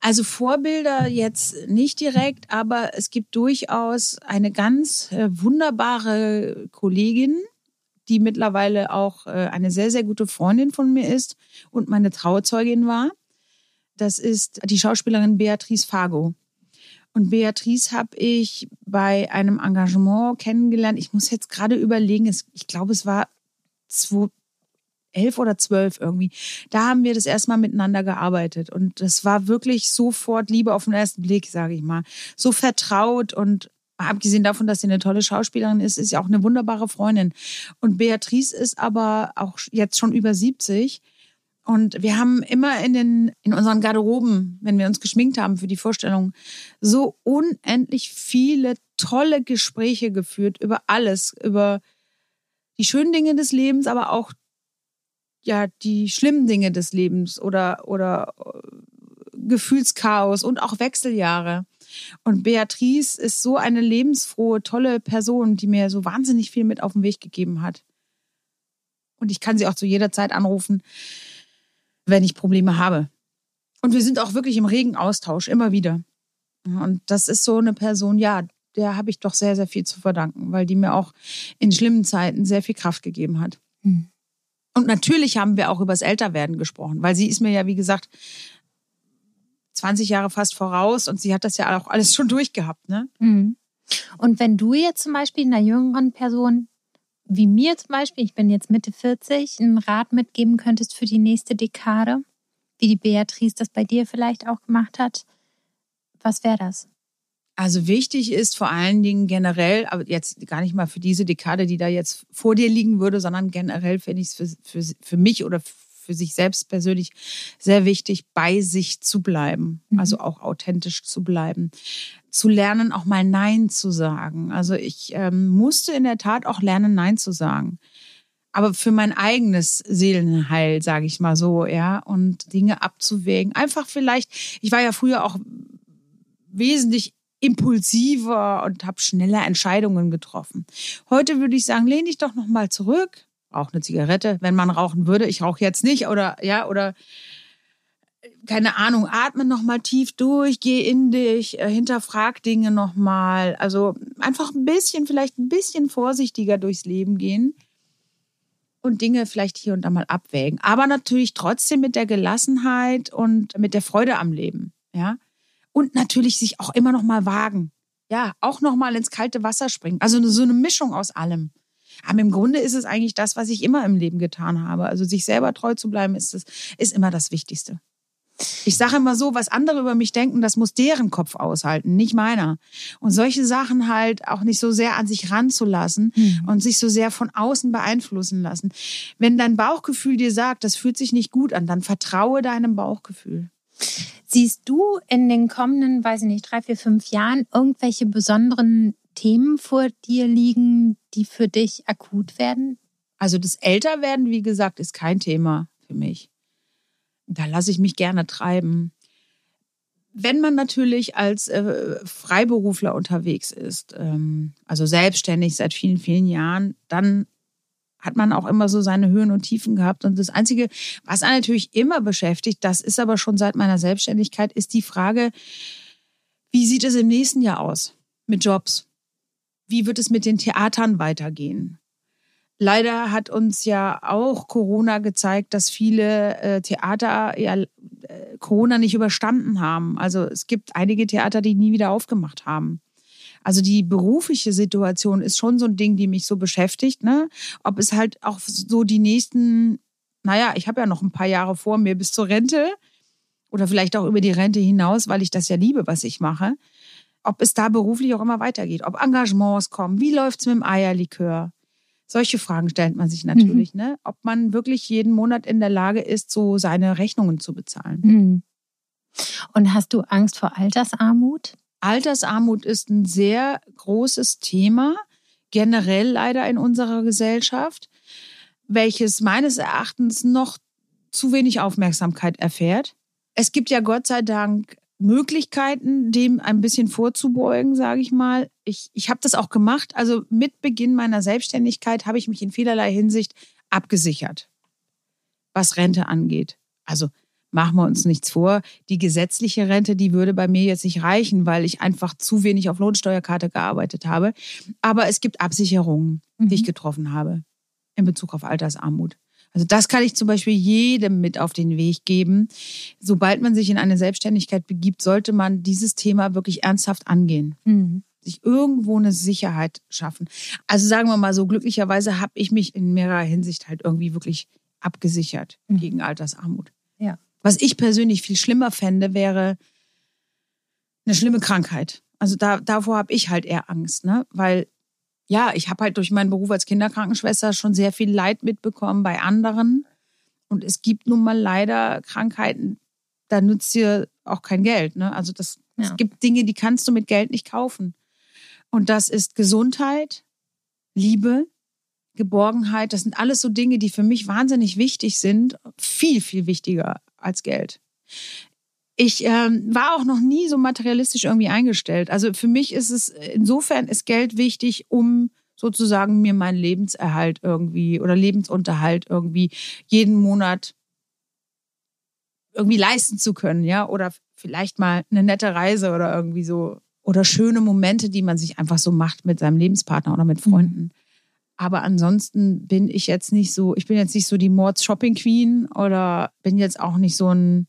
Also Vorbilder jetzt nicht direkt, aber es gibt durchaus eine ganz äh, wunderbare Kollegin, die mittlerweile auch äh, eine sehr, sehr gute Freundin von mir ist und meine Trauzeugin war. Das ist die Schauspielerin Beatrice Fago. Und Beatrice habe ich bei einem Engagement kennengelernt. Ich muss jetzt gerade überlegen, ich glaube, es war elf oder zwölf irgendwie. Da haben wir das erstmal miteinander gearbeitet und das war wirklich sofort Liebe auf den ersten Blick, sage ich mal. So vertraut und abgesehen davon, dass sie eine tolle Schauspielerin ist, ist sie auch eine wunderbare Freundin. Und Beatrice ist aber auch jetzt schon über 70. Und wir haben immer in den, in unseren Garderoben, wenn wir uns geschminkt haben für die Vorstellung, so unendlich viele tolle Gespräche geführt über alles, über die schönen Dinge des Lebens, aber auch ja die schlimmen Dinge des Lebens oder oder äh, Gefühlschaos und auch Wechseljahre. Und Beatrice ist so eine lebensfrohe, tolle Person, die mir so wahnsinnig viel mit auf den Weg gegeben hat. Und ich kann sie auch zu jeder Zeit anrufen, wenn ich Probleme habe. Und wir sind auch wirklich im regen Austausch, immer wieder. Und das ist so eine Person, ja, der habe ich doch sehr, sehr viel zu verdanken, weil die mir auch in schlimmen Zeiten sehr viel Kraft gegeben hat. Mhm. Und natürlich haben wir auch über das Älterwerden gesprochen, weil sie ist mir ja, wie gesagt, 20 Jahre fast voraus und sie hat das ja auch alles schon durchgehabt. Ne? Mhm. Und wenn du jetzt zum Beispiel einer jüngeren Person wie mir zum Beispiel, ich bin jetzt Mitte 40, einen Rat mitgeben könntest für die nächste Dekade, wie die Beatrice das bei dir vielleicht auch gemacht hat, was wäre das? Also wichtig ist vor allen Dingen generell, aber jetzt gar nicht mal für diese Dekade, die da jetzt vor dir liegen würde, sondern generell finde ich es für, für, für mich oder für sich selbst persönlich sehr wichtig, bei sich zu bleiben, mhm. also auch authentisch zu bleiben, zu lernen, auch mal Nein zu sagen. Also ich ähm, musste in der Tat auch lernen, Nein zu sagen. Aber für mein eigenes Seelenheil, sage ich mal so, ja, und Dinge abzuwägen. Einfach vielleicht, ich war ja früher auch wesentlich impulsiver und habe schneller Entscheidungen getroffen. Heute würde ich sagen, lehn dich doch noch mal zurück, rauch eine Zigarette, wenn man rauchen würde. Ich rauche jetzt nicht oder ja oder keine Ahnung, atme noch mal tief durch, geh in dich, äh, hinterfrag Dinge noch mal. Also einfach ein bisschen, vielleicht ein bisschen vorsichtiger durchs Leben gehen und Dinge vielleicht hier und da mal abwägen. Aber natürlich trotzdem mit der Gelassenheit und mit der Freude am Leben. Ja, und natürlich sich auch immer noch mal wagen. Ja, auch noch mal ins kalte Wasser springen. Also so eine Mischung aus allem. Aber im Grunde ist es eigentlich das, was ich immer im Leben getan habe. Also sich selber treu zu bleiben, ist, das, ist immer das Wichtigste. Ich sage immer so, was andere über mich denken, das muss deren Kopf aushalten, nicht meiner. Und solche Sachen halt auch nicht so sehr an sich ranzulassen mhm. und sich so sehr von außen beeinflussen lassen. Wenn dein Bauchgefühl dir sagt, das fühlt sich nicht gut an, dann vertraue deinem Bauchgefühl. Siehst du in den kommenden, weiß ich nicht, drei, vier, fünf Jahren irgendwelche besonderen Themen vor dir liegen, die für dich akut werden? Also das Älterwerden, wie gesagt, ist kein Thema für mich. Da lasse ich mich gerne treiben. Wenn man natürlich als äh, Freiberufler unterwegs ist, ähm, also selbstständig seit vielen, vielen Jahren, dann hat man auch immer so seine Höhen und Tiefen gehabt. Und das Einzige, was einen natürlich immer beschäftigt, das ist aber schon seit meiner Selbstständigkeit, ist die Frage, wie sieht es im nächsten Jahr aus mit Jobs? Wie wird es mit den Theatern weitergehen? Leider hat uns ja auch Corona gezeigt, dass viele äh, Theater ja, äh, Corona nicht überstanden haben. Also es gibt einige Theater, die nie wieder aufgemacht haben. Also die berufliche Situation ist schon so ein Ding, die mich so beschäftigt. Ne? Ob es halt auch so die nächsten, naja, ich habe ja noch ein paar Jahre vor mir bis zur Rente oder vielleicht auch über die Rente hinaus, weil ich das ja liebe, was ich mache. Ob es da beruflich auch immer weitergeht, ob Engagements kommen, wie läuft's mit dem Eierlikör? Solche Fragen stellt man sich natürlich, mhm. ne? Ob man wirklich jeden Monat in der Lage ist, so seine Rechnungen zu bezahlen. Mhm. Und hast du Angst vor Altersarmut? Altersarmut ist ein sehr großes Thema, generell leider in unserer Gesellschaft, welches meines Erachtens noch zu wenig Aufmerksamkeit erfährt. Es gibt ja Gott sei Dank Möglichkeiten, dem ein bisschen vorzubeugen, sage ich mal. Ich, ich habe das auch gemacht. Also mit Beginn meiner Selbstständigkeit habe ich mich in vielerlei Hinsicht abgesichert, was Rente angeht. Also machen wir uns nichts vor. Die gesetzliche Rente, die würde bei mir jetzt nicht reichen, weil ich einfach zu wenig auf Lohnsteuerkarte gearbeitet habe. Aber es gibt Absicherungen, mhm. die ich mhm. getroffen habe in Bezug auf Altersarmut. Also das kann ich zum Beispiel jedem mit auf den Weg geben. Sobald man sich in eine Selbstständigkeit begibt, sollte man dieses Thema wirklich ernsthaft angehen. Mhm. Sich irgendwo eine Sicherheit schaffen. Also sagen wir mal so, glücklicherweise habe ich mich in mehrerer Hinsicht halt irgendwie wirklich abgesichert mhm. gegen Altersarmut. Ja. Was ich persönlich viel schlimmer fände, wäre eine schlimme Krankheit. Also da, davor habe ich halt eher Angst, ne? Weil ja, ich habe halt durch meinen Beruf als Kinderkrankenschwester schon sehr viel Leid mitbekommen bei anderen. Und es gibt nun mal leider Krankheiten, da nützt dir auch kein Geld. Ne? Also das, ja. es gibt Dinge, die kannst du mit Geld nicht kaufen. Und das ist Gesundheit, Liebe, Geborgenheit. Das sind alles so Dinge, die für mich wahnsinnig wichtig sind. Viel, viel wichtiger als Geld. Ich ähm, war auch noch nie so materialistisch irgendwie eingestellt. Also für mich ist es, insofern ist Geld wichtig, um sozusagen mir meinen Lebenserhalt irgendwie oder Lebensunterhalt irgendwie jeden Monat irgendwie leisten zu können, ja, oder vielleicht mal eine nette Reise oder irgendwie so oder schöne Momente, die man sich einfach so macht mit seinem Lebenspartner oder mit mhm. Freunden. Mhm. Aber ansonsten bin ich jetzt nicht so, ich bin jetzt nicht so die Mords Shopping Queen oder bin jetzt auch nicht so ein,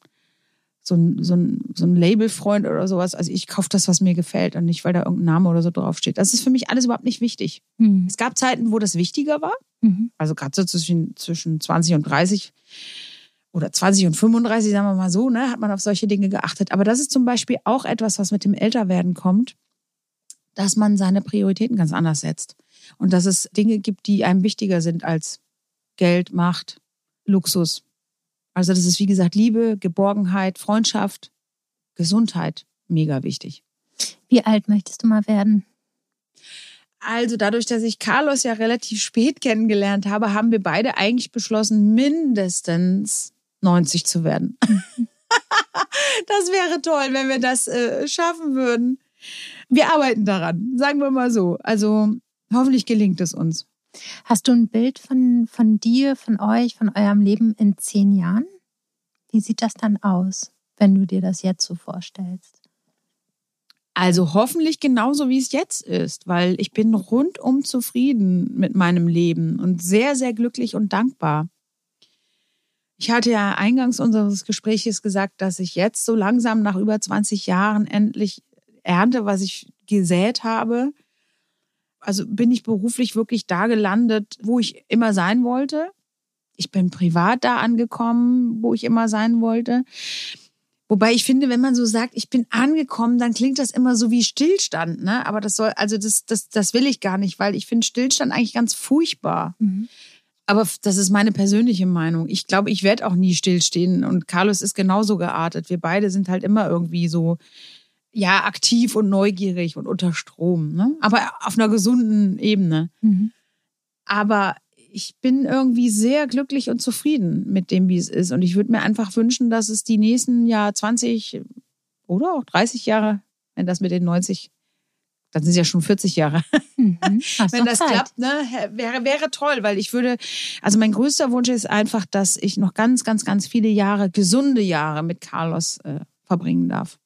so ein, so ein, so ein Labelfreund oder sowas. Also ich kaufe das, was mir gefällt und nicht, weil da irgendein Name oder so draufsteht. Das ist für mich alles überhaupt nicht wichtig. Mhm. Es gab Zeiten, wo das wichtiger war. Mhm. Also gerade so zwischen, zwischen 20 und 30 oder 20 und 35, sagen wir mal so, ne, hat man auf solche Dinge geachtet. Aber das ist zum Beispiel auch etwas, was mit dem Älterwerden kommt, dass man seine Prioritäten ganz anders setzt. Und dass es Dinge gibt, die einem wichtiger sind als Geld, Macht, Luxus. Also das ist, wie gesagt, Liebe, Geborgenheit, Freundschaft, Gesundheit. Mega wichtig. Wie alt möchtest du mal werden? Also dadurch, dass ich Carlos ja relativ spät kennengelernt habe, haben wir beide eigentlich beschlossen, mindestens 90 zu werden. das wäre toll, wenn wir das äh, schaffen würden. Wir arbeiten daran, sagen wir mal so. Also hoffentlich gelingt es uns. Hast du ein Bild von, von dir, von euch, von eurem Leben in zehn Jahren? Wie sieht das dann aus, wenn du dir das jetzt so vorstellst? Also hoffentlich genauso, wie es jetzt ist, weil ich bin rundum zufrieden mit meinem Leben und sehr, sehr glücklich und dankbar. Ich hatte ja eingangs unseres Gespräches gesagt, dass ich jetzt so langsam nach über 20 Jahren endlich ernte, was ich gesät habe also bin ich beruflich wirklich da gelandet, wo ich immer sein wollte. Ich bin privat da angekommen, wo ich immer sein wollte. Wobei ich finde, wenn man so sagt, ich bin angekommen, dann klingt das immer so wie Stillstand, ne? Aber das soll, also das, das, das will ich gar nicht, weil ich finde Stillstand eigentlich ganz furchtbar. Mhm. Aber das ist meine persönliche Meinung. Ich glaube, ich werde auch nie stillstehen. Und Carlos ist genauso geartet. Wir beide sind halt immer irgendwie so ja aktiv und neugierig und unter Strom, ne? aber auf einer gesunden Ebene. Mhm. Aber ich bin irgendwie sehr glücklich und zufrieden mit dem, wie es ist. Und ich würde mir einfach wünschen, dass es die nächsten Jahr 20 oder auch 30 Jahre, wenn das mit den 90, dann sind es ja schon 40 Jahre. Mhm. wenn das Zeit. klappt, ne, wäre, wäre toll, weil ich würde, also mein größter Wunsch ist einfach, dass ich noch ganz, ganz, ganz viele Jahre, gesunde Jahre mit Carlos äh, verbringen darf.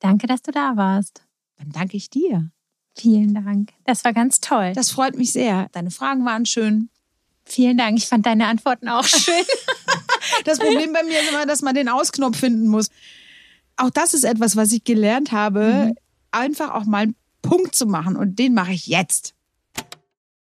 Danke, dass du da warst. Dann danke ich dir. Vielen Dank. Das war ganz toll. Das freut mich sehr. Deine Fragen waren schön. Vielen Dank. Ich fand deine Antworten auch schön. das Problem bei mir ist immer, dass man den Ausknopf finden muss. Auch das ist etwas, was ich gelernt habe, mhm. einfach auch mal einen Punkt zu machen. Und den mache ich jetzt.